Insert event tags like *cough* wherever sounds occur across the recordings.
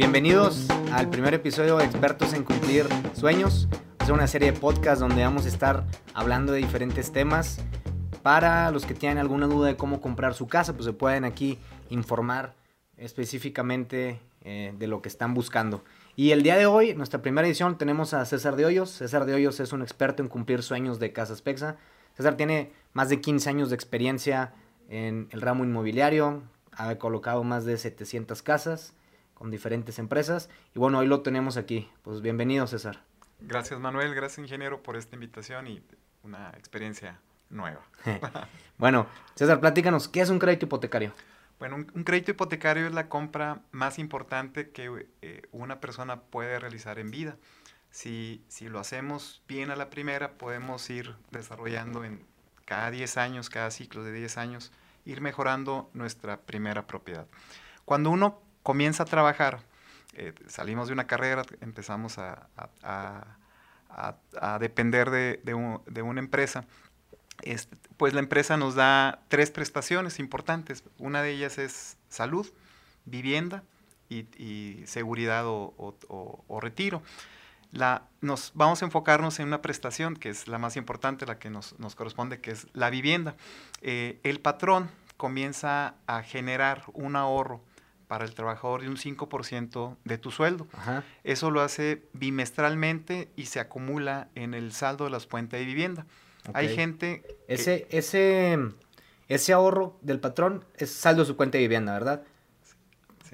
Bienvenidos al primer episodio de Expertos en Cumplir Sueños. Es una serie de podcasts donde vamos a estar hablando de diferentes temas. Para los que tienen alguna duda de cómo comprar su casa, pues se pueden aquí informar específicamente eh, de lo que están buscando. Y el día de hoy, nuestra primera edición, tenemos a César de Hoyos. César de Hoyos es un experto en cumplir sueños de Casas Pexa. César tiene más de 15 años de experiencia en el ramo inmobiliario, ha colocado más de 700 casas con diferentes empresas y bueno, hoy lo tenemos aquí. Pues bienvenido César. Gracias Manuel, gracias ingeniero por esta invitación y una experiencia nueva. *laughs* bueno, César, platícanos, ¿qué es un crédito hipotecario? Bueno, un, crédito hipotecario es la compra más importante que eh, una persona puede realizar en vida. Si, si lo hacemos bien a la primera, podemos ir desarrollando en cada 10 años, cada ciclo de 10 años, ir mejorando nuestra primera propiedad. Cuando uno comienza a trabajar, eh, salimos de una carrera, empezamos a, depender de, una empresa, pues la empresa nos da tres prestaciones importantes. Una de ellas es salud, vivienda y, seguridad o, retiro. La, nos, vamos a enfocarnos en una prestación que es la más importante, la que nos, corresponde, que es la vivienda. Eh, el patrón comienza a generar un ahorro para el trabajador de un 5% de tu sueldo. Eso lo hace bimestralmente y se acumula en el saldo de las cuentas de vivienda. Hay gente... Ese, ese, ese ahorro del patrón es saldo de su cuenta de vivienda, ¿verdad?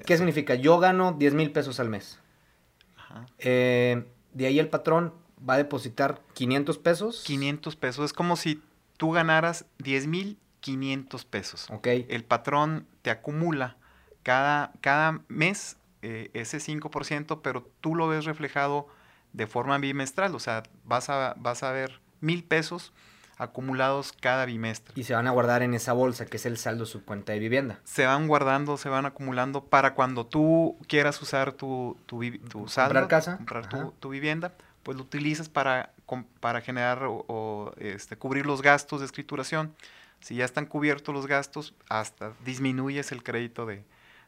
¿Qué significa? Yo gano 10 mil pesos al mes. Eh, de ahí el patrón va a depositar 500 pesos. 500 pesos. Es como si tú ganaras 10 mil 500 pesos. Ok. El patrón te acumula cada, cada mes eh, ese 5%, pero tú lo ves reflejado de forma bimestral, o sea, vas a, vas a ver mil pesos acumulados cada bimestre. Y se van a guardar en esa bolsa, que es el saldo de su cuenta de vivienda. Se van guardando, se van acumulando para cuando tú quieras usar tu, tu, tu saldo. Comprar casa. Comprar tu, vivienda, pues lo utilizas para, para generar o, este, cubrir los gastos de escrituración. Si ya están cubiertos los gastos, hasta disminuyes el crédito de,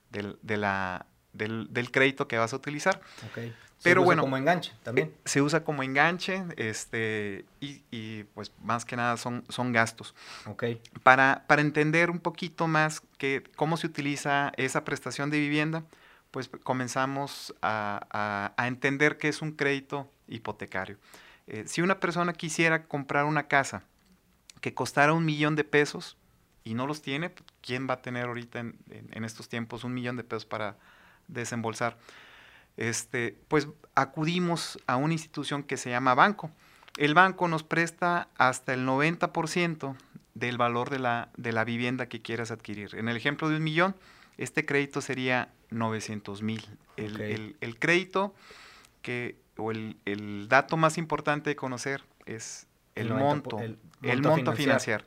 del, de la, del, del, crédito que vas a utilizar. Okay. Pero usa como enganche también. Eh, se usa como enganche este, y, y, pues más que nada son, son gastos. Okay. Para, para entender un poquito más que, cómo se utiliza esa prestación de vivienda, pues comenzamos a, a, entender qué es un crédito hipotecario. Eh, si una persona quisiera comprar una casa que costara un millón de pesos, y no los tiene, ¿quién va a tener ahorita en, estos tiempos un millón de pesos para desembolsar? Este, pues acudimos a una institución que se llama banco. El banco nos presta hasta el 90% del valor de la, de la vivienda que quieras adquirir. En el ejemplo de un millón, este crédito sería 900 mil. El, crédito que, o el, dato más importante de conocer es el, monto, el, monto financiero.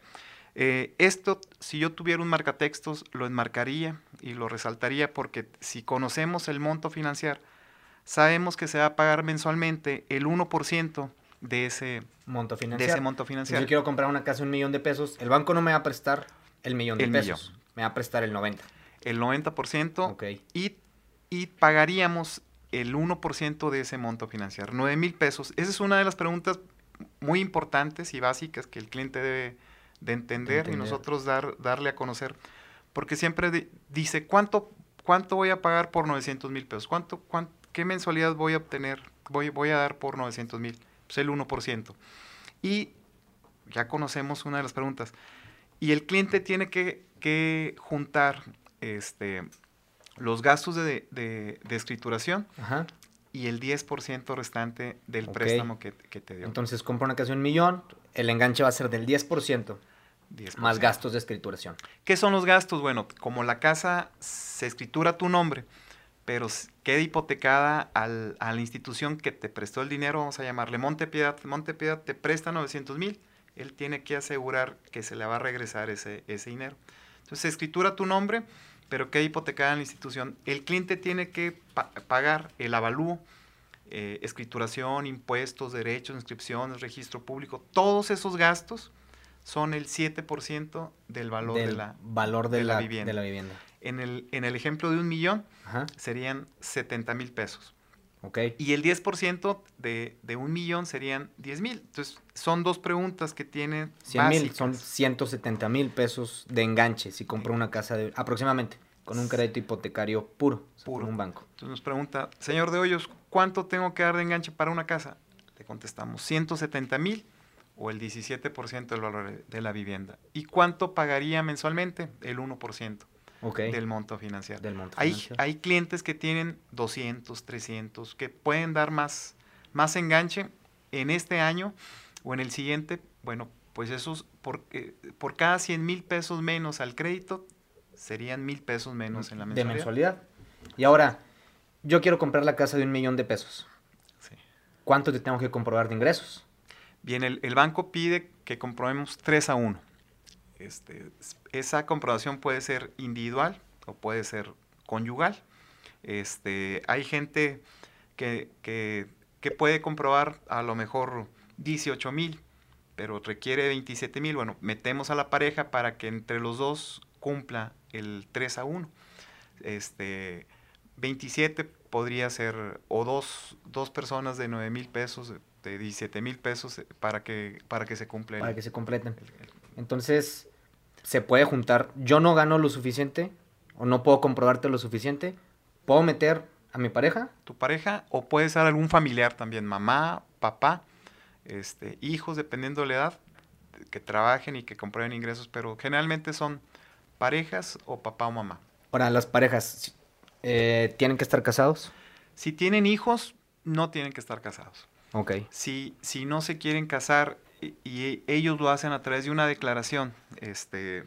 Eh, esto, si yo tuviera un marcatextos, lo enmarcaría y lo resaltaría porque si conocemos el monto financiero, sabemos que se va a pagar mensualmente el 1% de ese monto financiero. ese monto financiero. Si yo quiero comprar una casa de un millón de pesos, el banco no me va a prestar el millón de pesos, me va a prestar el 90%. El 90% y, y pagaríamos el 1% de ese monto financiero, 9 mil pesos. Esa es una de las preguntas muy importantes y básicas que el cliente debe de entender, y nosotros dar, darle a conocer. Porque siempre dice, ¿cuánto, ¿cuánto voy a pagar por 900 mil pesos? ¿Cuánto, ¿Qué mensualidad voy a obtener? Voy, voy a dar por 900 mil. Pues el 1%. Y ya conocemos una de las preguntas. Y el cliente tiene que, que juntar este, los gastos de, de, escrituración y el 10% restante del préstamo que, que, te dio. Entonces compra una casa de un millón, el enganche va a ser del 10%. Más gastos de escrituración. ¿Qué son los gastos? Bueno, como la casa se escritura tu nombre, pero queda hipotecada al, a la institución que te prestó el dinero, vamos a llamarle Montepiedad. Montepiedad te presta 900 mil, él tiene que asegurar que se le va a regresar ese, ese dinero. Entonces se escritura tu nombre, pero queda hipotecada en la institución. El cliente tiene que pagar el avalúo, eh, escrituración, impuestos, derechos, inscripciones, registro público, todos esos gastos son el 7% del valor, de, la, valor de, la, vivienda. En el, en el ejemplo de un millón, serían 70 mil pesos. Okay. Y el 10% de, de un millón serían 10 mil. Entonces, son dos preguntas que tienen 100 mil, son 170 mil pesos de enganche si compro una casa de, aproximadamente, con un crédito hipotecario puro, puro. un banco. Entonces nos pregunta, señor de Hoyos, ¿cuánto tengo que dar de enganche para una casa? Le contestamos, 170 mil o el 17% del valor de la vivienda. ¿Y cuánto pagaría mensualmente? El 1% del monto financiero. hay, hay clientes que tienen 200, 300, que pueden dar más, más enganche en este año o en el siguiente. Bueno, pues esos, por, por cada 100 mil pesos menos al crédito, serían mil pesos menos en la mensualidad. De mensualidad. Y ahora, yo quiero comprar la casa de un millón de pesos. ¿Cuánto te tengo que comprobar de ingresos? Bien, el, el banco pide que comprobemos 3 a 1. Este, esa comprobación puede ser individual o puede ser conyugal. Este, hay gente que, puede comprobar a lo mejor 18 mil, pero requiere 27 mil. Bueno, metemos a la pareja para que entre los dos cumpla el 3 a 1. Este, 27 podría ser, o dos, dos personas de 9 mil pesos, de 17 mil pesos, para que, para que se cumpla. Para que se completen. Entonces, se puede juntar. Yo no gano lo suficiente o no puedo comprobarte lo suficiente. ¿Puedo meter a mi pareja? Tu pareja o puede ser algún familiar también, mamá, papá, este, hijos, dependiendo de la edad, que trabajen y que comprueben ingresos, pero generalmente son parejas o papá o mamá. Ahora, las parejas, eh, ¿tienen que estar casados? Si tienen hijos, no tienen que estar casados. Ok. Si, si no se quieren casar y, ellos lo hacen a través de una declaración este,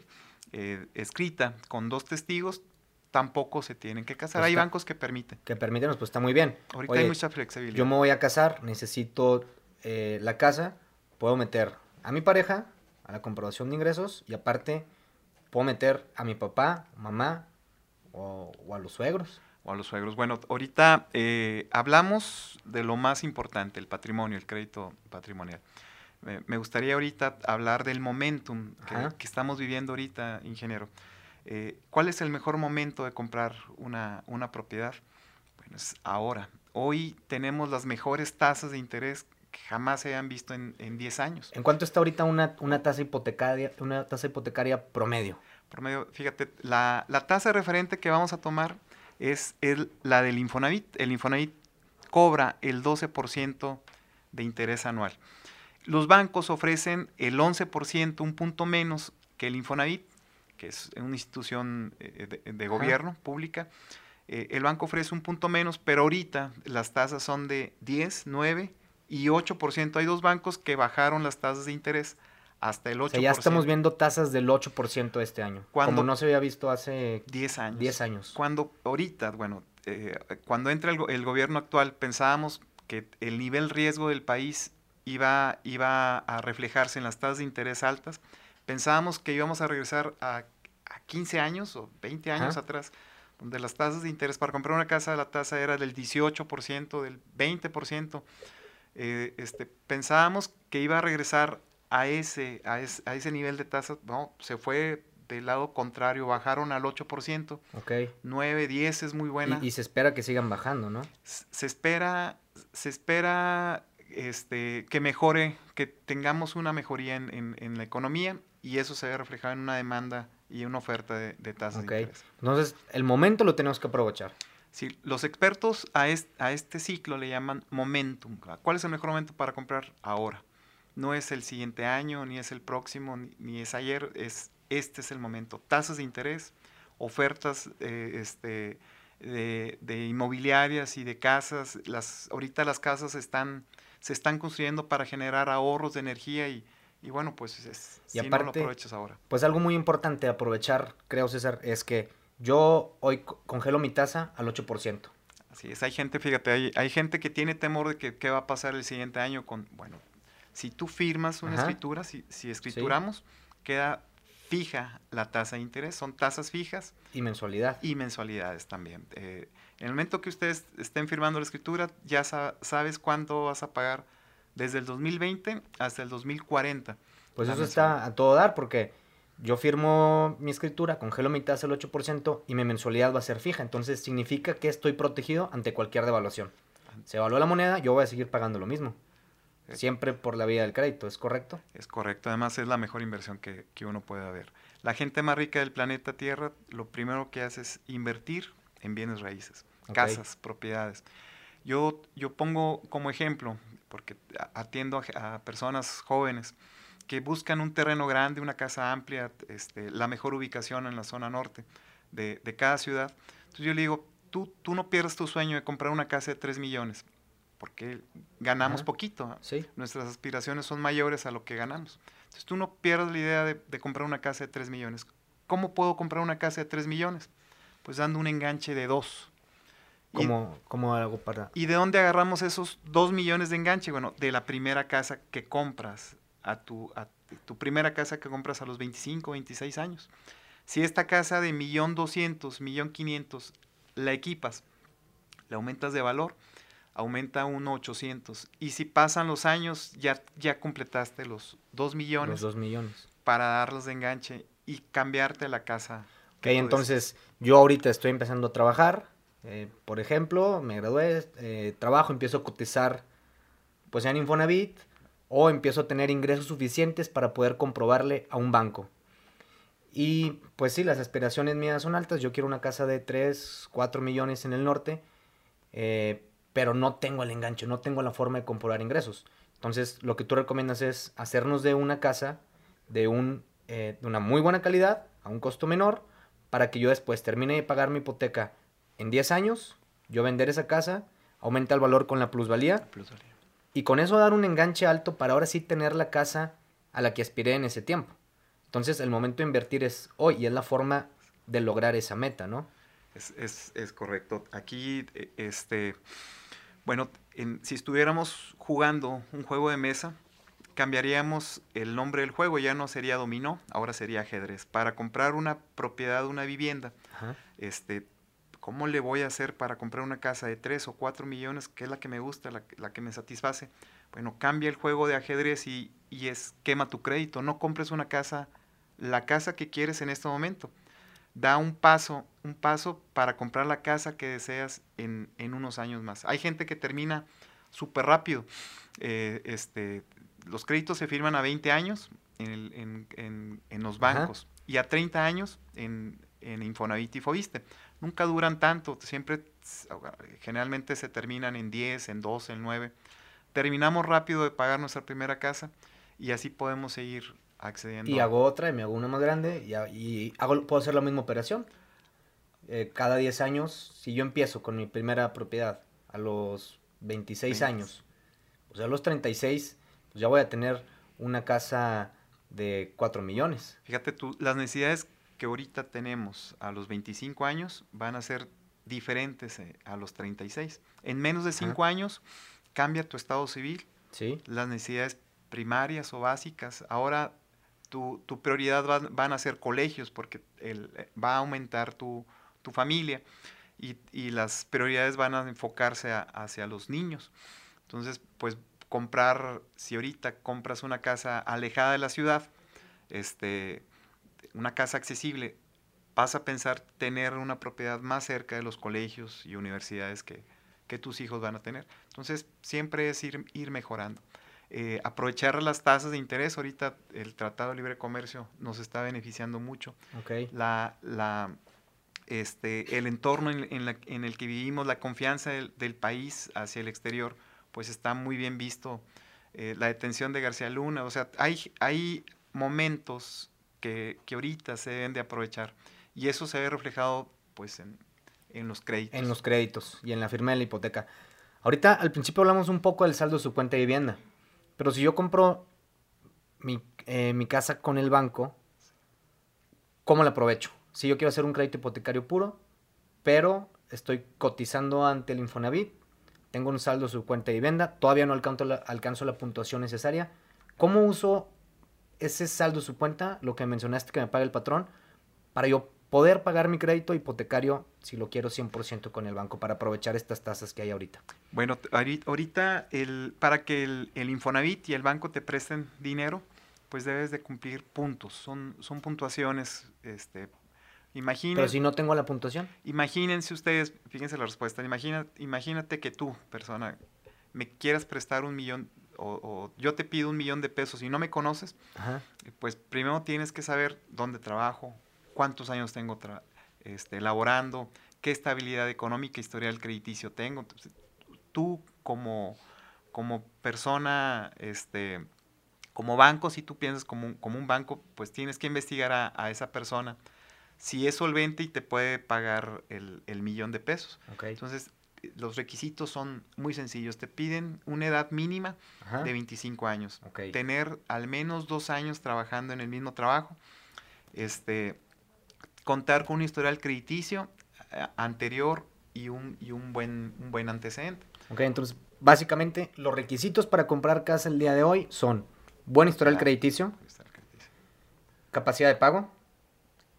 eh, escrita con dos testigos, tampoco se tienen que casar. Pues hay bancos que permiten. Que permiten, pues está muy bien. Ahorita hay mucha flexibilidad. Yo me voy a casar, necesito eh, la casa, puedo meter a mi pareja a la comprobación de ingresos y aparte puedo meter a mi papá, mamá o, a los suegros. O a los suegros. Bueno, ahorita eh, hablamos de lo más importante, el patrimonio, el crédito patrimonial me gustaría ahorita hablar del momentum que, estamos viviendo ahorita, ingeniero. Eh, ¿Cuál es el mejor momento de comprar una, propiedad? Bueno, es ahora. Hoy tenemos las mejores tasas de interés que jamás se han visto en, 10 años. ¿En cuánto está ahorita una, una, tasa, hipotecaria, una tasa hipotecaria promedio? Promedio, fíjate, la, la tasa referente que vamos a tomar es el, la del Infonavit. El Infonavit cobra el 12% de interés anual. Los bancos ofrecen el 11%, un punto menos que el Infonavit, que es una institución eh, de, gobierno pública. Eh, el banco ofrece un punto menos, pero ahorita las tasas son de 10, 9 y 8%. Hay dos bancos que bajaron las tasas de interés hasta el 8%. ya estamos viendo tasas del 8% este año, cuando, como no se había visto hace 10 años. 10 años. Cuando ahorita, bueno, eh, cuando entra el, el, gobierno actual, pensábamos que el nivel riesgo del país iba, iba a reflejarse en las tasas de interés altas. Pensábamos que íbamos a regresar a, 15 años o 20 años atrás, donde las tasas de interés para comprar una casa, la tasa era del 18%, del 20%. Eh, este, pensábamos que iba a regresar a ese, a ese, nivel de tasas, no, se fue del lado contrario, bajaron al 8%. Ok. 9, 10 es muy buena. Y, y, se espera que sigan bajando, ¿no? Se espera, se espera este, que mejore, que tengamos una mejoría en, la economía y eso se ve reflejado en una demanda y una oferta de, tasas de interés. Entonces, el momento lo tenemos que aprovechar. Sí, los expertos a este, a este ciclo le llaman momentum. ¿Cuál es el mejor momento para comprar? Ahora. No es el siguiente año, ni es el próximo, ni, es ayer, es este es el momento. Tasas de interés, ofertas eh, este, de, de, inmobiliarias y de casas. Las, ahorita las casas están se están construyendo para generar ahorros de energía y, y bueno, pues es, y si aparte, no lo aprovechas ahora. Pues algo muy importante aprovechar, creo César, es que yo hoy congelo mi tasa al 8%. Así es, hay gente, fíjate, hay, hay gente que tiene temor de que qué va a pasar el siguiente año con, bueno, si tú firmas una escritura, si, si escrituramos, queda fija la tasa de interés, son tasas fijas. Y mensualidad. Y mensualidades también. Eh, en el momento que ustedes estén firmando la escritura, ya sabes cuánto vas a pagar desde el 2020 hasta el 2040. Pues eso está a todo dar porque yo firmo mi escritura, congelo mi tasa al 8% y mi mensualidad va a ser fija. Entonces significa que estoy protegido ante cualquier devaluación. Se evalúa la moneda, yo voy a seguir pagando lo mismo. Eh. Siempre por la vía del crédito, ¿es correcto? Es correcto, además es la mejor inversión que, que uno puede haber. La gente más rica del planeta Tierra lo primero que hace es invertir en bienes raíces, casas, propiedades. Yo, yo pongo como ejemplo, porque atiendo a, personas jóvenes que buscan un terreno grande, una casa amplia, este, la mejor ubicación en la zona norte de, de cada ciudad. Entonces yo le digo, tú, tú no pierdas tu sueño de comprar una casa de 3 millones, porque ganamos poquito. Nuestras aspiraciones son mayores a lo que ganamos. Entonces tú no pierdas la idea de, de, comprar una casa de 3 millones. ¿Cómo puedo comprar una casa de 3 millones? Pues dando un enganche de 2. ¿Cómo, ¿Cómo hago para...? ¿Y de dónde agarramos esos 2 millones de enganche? Bueno, de la primera casa que compras, a tu, a tu primera casa que compras a los 25, 26 años. Si esta casa de 1.200.000, 1.500.000 la equipas, la aumentas de valor, aumenta a 1.800. Y si pasan los años, ya, ya completaste los 2 millones. Los 2 millones. Para darlos de enganche y cambiarte la casa. Ok, entonces yo ahorita estoy empezando a trabajar, eh, por ejemplo, me gradué, eh, trabajo, empiezo a cotizar pues en Infonavit o empiezo a tener ingresos suficientes para poder comprobarle a un banco. Y pues sí, las aspiraciones mías son altas. Yo quiero una casa de 3, 4 millones en el norte, eh, pero no tengo el enganche, no tengo la forma de comprobar ingresos. Entonces, lo que tú recomiendas es hacernos de una casa de, un, de una muy buena calidad, a un costo menor, para que yo después termine de pagar mi hipoteca en 10 años, yo vender esa casa, aumenta el valor con la plusvalía, y con eso dar un enganche alto para ahora sí tener la casa a la que aspiré en ese tiempo. Entonces el momento de invertir es hoy y es la forma de lograr esa meta, ¿no? Es, correcto. Aquí, e, este, bueno, si estuviéramos jugando un juego de mesa, cambiaríamos el nombre del juego, ya no sería dominó, ahora sería ajedrez. Para comprar una propiedad, una vivienda, este, ¿Cómo le voy a hacer para comprar una casa de 3 o 4 millones, que es la que me gusta, la, que me satisface? Bueno, cambia el juego de ajedrez y, es quema tu crédito. No compres una casa, la casa que quieres en este momento. Da un paso, un paso para comprar la casa que deseas en, unos años más. Hay gente que termina súper rápido. Eh, este, los créditos se firman a 20 años en, los bancos y a 30 años en, en Infonavit y Fobiste nunca duran tanto, siempre, generalmente se terminan en 10, en 12, en 9. Terminamos rápido de pagar nuestra primera casa y así podemos seguir accediendo. Y hago otra y me hago una más grande y, hago, puedo hacer la misma operación. Eh, cada 10 años, si yo empiezo con mi primera propiedad a los 26 años, o sea, a los 36, pues ya voy a tener una casa de 4 millones. Fíjate tú, las necesidades que ahorita tenemos a los 25 años van a ser diferentes eh, a los 36. En menos de 5 años cambia tu estado civil, ¿Sí? las necesidades primarias o básicas. Ahora tu, prioridad van a ser colegios porque el, va a aumentar tu, familia y, las prioridades van a enfocarse hacia los niños. Entonces, pues comprar, si ahorita compras una casa alejada de la ciudad, este, una casa accesible, vas a pensar tener una propiedad más cerca de los colegios y universidades que, tus hijos van a tener. Entonces, siempre es ir, ir mejorando. Eh, aprovechar las tasas de interés. Ahorita el Tratado de Libre Comercio nos está beneficiando mucho. Okay. La, la, este, el entorno en, el que vivimos, la confianza del, país hacia el exterior, pues está muy bien visto. Eh, la detención de García Luna, o sea, hay, hay momentos que, ahorita se deben de aprovechar. Y eso se ve reflejado pues en, los créditos. En los créditos y en la firma de la hipoteca. Ahorita al principio hablamos un poco del saldo de su cuenta de vivienda. Pero si yo compro mi, eh, mi casa con el banco, ¿cómo la aprovecho? Si yo quiero hacer un crédito hipotecario puro, pero estoy cotizando ante el Infonavit, tengo un saldo su cuenta de vivienda, todavía no alcanzo la, alcanzo la puntuación necesaria. ¿Cómo uso ese saldo su cuenta, lo que mencionaste que me paga el patrón, para yo poder pagar mi crédito hipotecario si lo quiero 100% con el banco para aprovechar estas tasas que hay ahorita. Bueno, ahorita el, para que el, Infonavit y el banco te presten dinero, pues debes de cumplir puntos. Son, son puntuaciones, este, imaginen, Pero si no tengo la puntuación. imagínense ustedes, fíjense la respuesta, imagina, imagínate que tú, persona, me quieras prestar un millón o, o yo te pido un millón de pesos y no me conoces, Ajá. pues primero tienes que saber dónde trabajo, cuántos años tengo este, laborando, qué estabilidad económica, historial crediticio tengo. Entonces, tú como, como persona, este, como banco, si tú piensas como un, como un banco, pues tienes que investigar a, a esa persona si es solvente y te puede pagar el, el millón de pesos. Entonces, los requisitos son muy sencillos. Te piden una edad mínima Ajá. de 25 años tener al menos dos años trabajando en el mismo trabajo, este, contar con un historial crediticio eh, anterior y un, y un, buen, un buen antecedente. Ok, entonces, básicamente, los requisitos para comprar casa el día de hoy son buen historial Ah. crediticio, crediticio. capacidad de pago,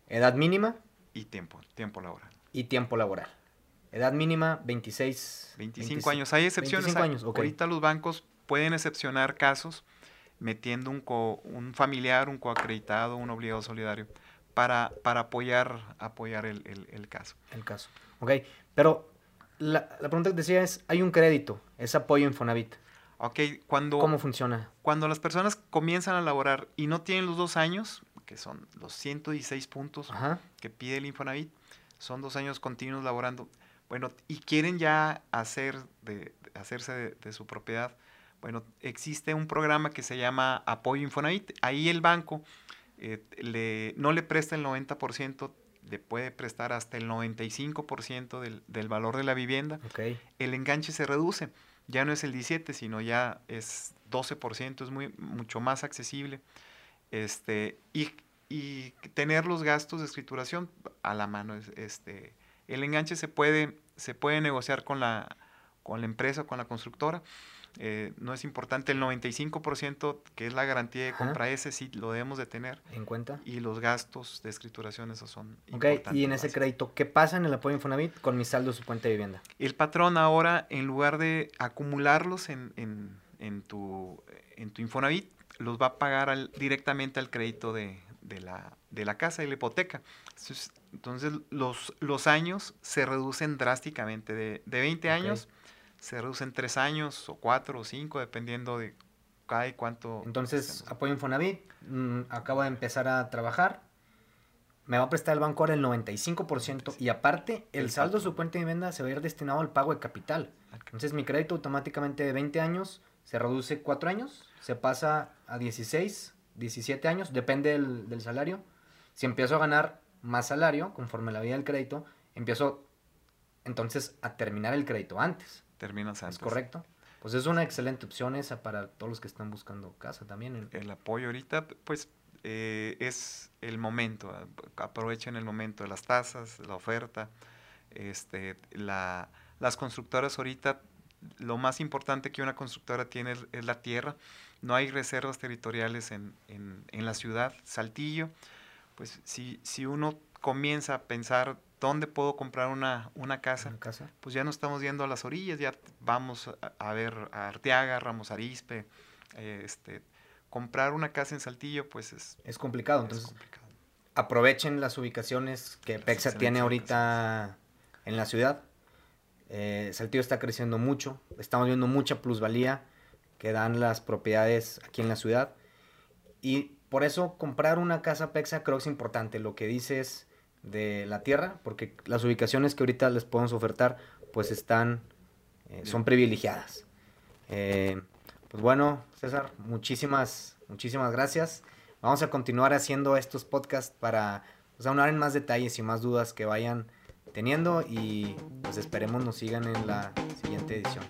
edad mínima Y tiempo, tiempo laboral. y tiempo laboral. Edad mínima, 26... 25 25 años. Hay excepciones. 25 hay- años, ok. Ahorita los bancos pueden excepcionar casos metiendo un, co- un familiar, un coacreditado, un obligado solidario para, para apoyar, apoyar el, el- el caso. El caso. Ok, pero la, la pregunta que decía es, hay un crédito, es apoyo Infonavit. Ok, cuando... ¿Cómo funciona? Cuando las personas comienzan a laborar y no tienen los dos años, que son los 116 puntos Ajá. que pide el Infonavit, son dos años continuos laborando, bueno, y quieren ya hacer de, hacerse de, de su propiedad, bueno, existe un programa que se llama Apoyo Infonavit. Ahí el banco eh, le, no le presta el 90%, le puede prestar hasta el 95% del, del valor de la vivienda el enganche se reduce. Ya no es el 17, sino ya es 12%, es muy, mucho más accesible. Este, y, y tener los gastos de escrituración a la mano. es- Este, el enganche se puede, se puede negociar con la, con la empresa, con la constructora. Eh, no es importante el 95%, que es la garantía de Ajá. compra, ese sí lo debemos de tener. ¿En cuenta? Y los gastos de escrituración, esos son Ok, importantes. y en ese crédito, ¿qué pasa en el apoyo Infonavit con mi saldo de su cuenta de vivienda? El patrón ahora, en lugar de acumularlos en, en- en tu, en tu Infonavit, los va a pagar al- directamente al crédito de, de la, de la casa y la hipoteca. Entonces, entonces, los, los años se reducen drásticamente. De, de 20 Ok. años se reducen 3 años o 4 o 5, dependiendo de cada y cuánto. Entonces, apoyo Infonavit, mm, acabo de empezar a trabajar, me va a prestar el banco ahora el 95% y aparte, el saldo de su cuenta de vivienda se va a ir destinado al pago de capital. Entonces, mi crédito automáticamente de 20 años se reduce 4 años, se pasa a 16, 17 años, depende del, del salario. Si empiezo a ganar más salario, conforme la vida del crédito, empiezo entonces a terminar el crédito antes. Terminas antes. ¿Es correcto? Pues es una excelente opción esa para todos los que están buscando casa también. El- apoyo ahorita, pues eh, es el momento, a- aprovechen el momento de las tasas, la oferta, este, la, las constructoras ahorita, lo más importante que una constructora tiene es, es la tierra, no hay reservas territoriales en, en- en la ciudad, Saltillo, pues si, si uno comienza a pensar dónde puedo comprar una, una casa, una casa. pues ya no estamos yendo a las orillas, ya vamos a, a ver a Arteaga, Ramos Arispe, eh, este, comprar una casa en Saltillo, pues es, Es complicado, es entonces complicado. aprovechen las ubicaciones que Las Pexa tiene ahorita en la ciudad. Eh, Saltillo está creciendo mucho, estamos viendo mucha plusvalía que dan las propiedades aquí en la ciudad. Y por eso comprar una casa Pexa creo que es importante. Lo que dices de la tierra, porque las ubicaciones que ahorita les podemos ofertar, pues están, eh, son privilegiadas. Eh, pues bueno, César, muchísimas, muchísimas gracias. Vamos a continuar haciendo estos podcasts para pues, aunar en más detalles y más dudas que vayan teniendo y pues esperemos nos sigan en la siguiente edición.